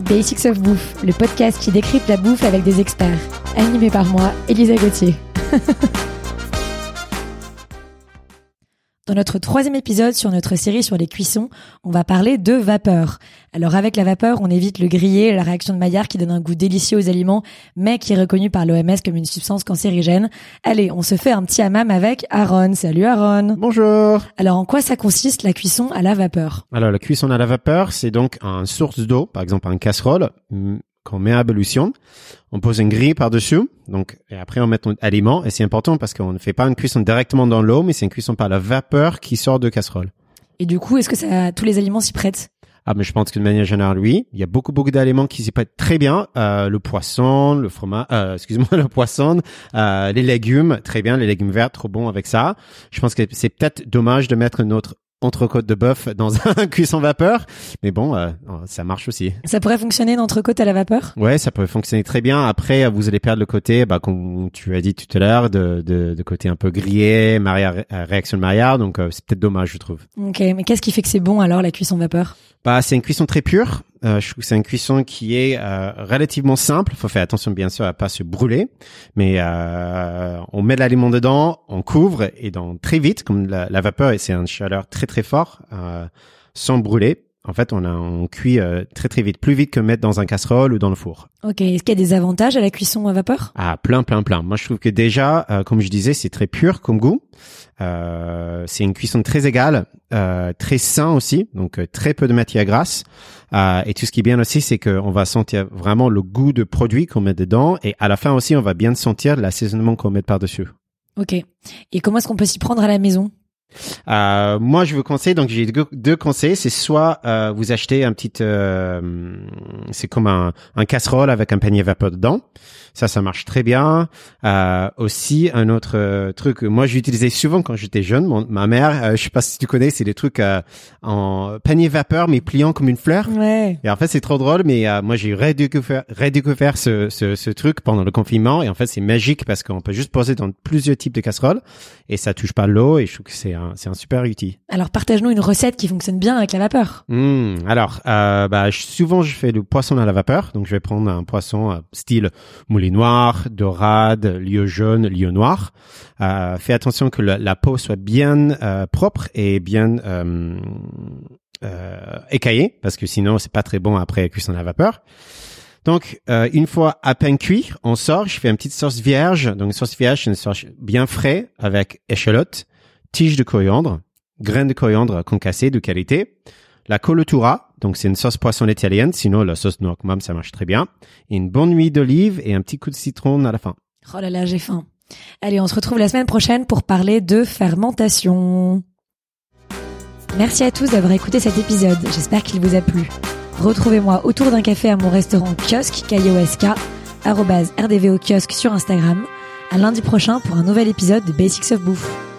Basics of Bouffe, le podcast qui décrypte la bouffe avec des experts. Animé par moi, Elisa Gauthier. Dans notre troisième épisode sur notre série sur les cuissons, on va parler de vapeur. Alors avec la vapeur, on évite le grillé, la réaction de Maillard qui donne un goût délicieux aux aliments, mais qui est reconnu par l'OMS comme une substance cancérigène. Allez, on se fait un petit hammam avec Aaron. Salut Aaron. Bonjour. Alors en quoi ça consiste la cuisson à la vapeur? Alors la cuisson à la vapeur, c'est donc une source d'eau, par exemple une casserole qu'on met à ébullition. On pose une grille par-dessus, donc et après on met notre aliment. Et c'est important parce qu'on ne fait pas une cuisson directement dans l'eau, mais c'est une cuisson par la vapeur qui sort de casserole. Et du coup, est-ce que ça, tous les aliments s'y prêtent? Ah, mais je pense que de manière générale, oui. Il y a beaucoup, beaucoup d'aliments qui s'y prêtent très bien. Euh, le poisson, le fromage, euh, excuse-moi, le poisson, euh, les légumes, très bien. Les légumes verts, trop bon avec ça. Je pense que c'est peut-être dommage de mettre notre entrecôte de bœuf dans un cuisson vapeur, mais bon, euh, ça marche aussi. Ça pourrait fonctionner une entrecôte à la vapeur? Ouais, ça peut fonctionner très bien. Après, vous allez perdre le côté, bah, comme tu as dit tout à l'heure, de, de, de côté un peu grillé, Maria, réaction de Maillard, donc euh, c'est peut-être dommage, je trouve. Ok, mais qu'est-ce qui fait que c'est bon alors la cuisson vapeur? Bah, c'est une cuisson très pure. Euh, je trouve que c'est une cuisson qui est euh, relativement simple. faut faire attention bien sûr à pas se brûler, mais euh, on met l'aliment dedans, on couvre et dans très vite, comme la, vapeur et c'est une chaleur très très fort, euh, sans brûler. En fait, on, a, on cuit euh, très très vite, plus vite que mettre dans un casserole ou dans le four. Ok, est-ce qu'il y a des avantages à la cuisson à vapeur? Ah, plein, plein, plein. Moi, je trouve que déjà, euh, comme je disais, c'est très pur comme goût. Euh, c'est une cuisson très égale, euh, très sain aussi, donc euh, très peu de matière grasse. Euh, et tout ce qui est bien aussi, c'est qu'on va sentir vraiment le goût de produit qu'on met dedans, et à la fin aussi, on va bien sentir l'assaisonnement qu'on met par-dessus. Ok. Et comment est-ce qu'on peut s'y prendre à la maison? Euh, moi, je vous conseille, donc j'ai deux, deux conseils. C'est soit euh, vous achetez un petit, euh, c'est comme un, un casserole avec un panier vapeur dedans. Ça, ça marche très bien. Euh, aussi, un autre euh, truc que moi j'utilisais souvent quand j'étais jeune. Mon, ma mère, euh, je sais pas si tu connais, c'est des trucs euh, en panier vapeur mais pliant comme une fleur. Ouais. Et en fait, c'est trop drôle, mais euh, moi j'ai redécouvert, redécouvert ce, ce, ce truc pendant le confinement. Et en fait, c'est magique parce qu'on peut juste poser dans plusieurs types de casseroles et ça touche pas l'eau. Et je trouve que c'est un, c'est un super outil. Alors partage-nous une recette qui fonctionne bien avec la vapeur. Hmm, alors, euh, bah, souvent je fais du poisson à la vapeur. Donc je vais prendre un poisson euh, style moulet noir, dorade, lieu jaune, lieu noir. Euh, fais attention que la, la peau soit bien propre et bien écaillée, parce que sinon c'est pas très bon après cuisson à la vapeur. Donc, euh, une fois à peine cuit, on sort. Je fais une petite sauce vierge. Donc, une sauce vierge, c'est une sauce bien frais avec échalote, tige de coriandre, graines de coriandre concassées de qualité, la colotura, donc c'est une sauce poisson italienne, sinon la sauce noix même ça marche très bien, une bonne huile d'olive et un petit coup de citron à la fin. Oh là là, j'ai faim. Allez, on se retrouve la semaine prochaine pour parler de fermentation. Merci à tous d'avoir écouté cet épisode. J'espère qu'il vous a plu. Retrouvez-moi autour d'un café à mon restaurant kiosque KIOSK, RDVO kiosque sur Instagram. À lundi prochain pour un nouvel épisode de Basics of Bouffe.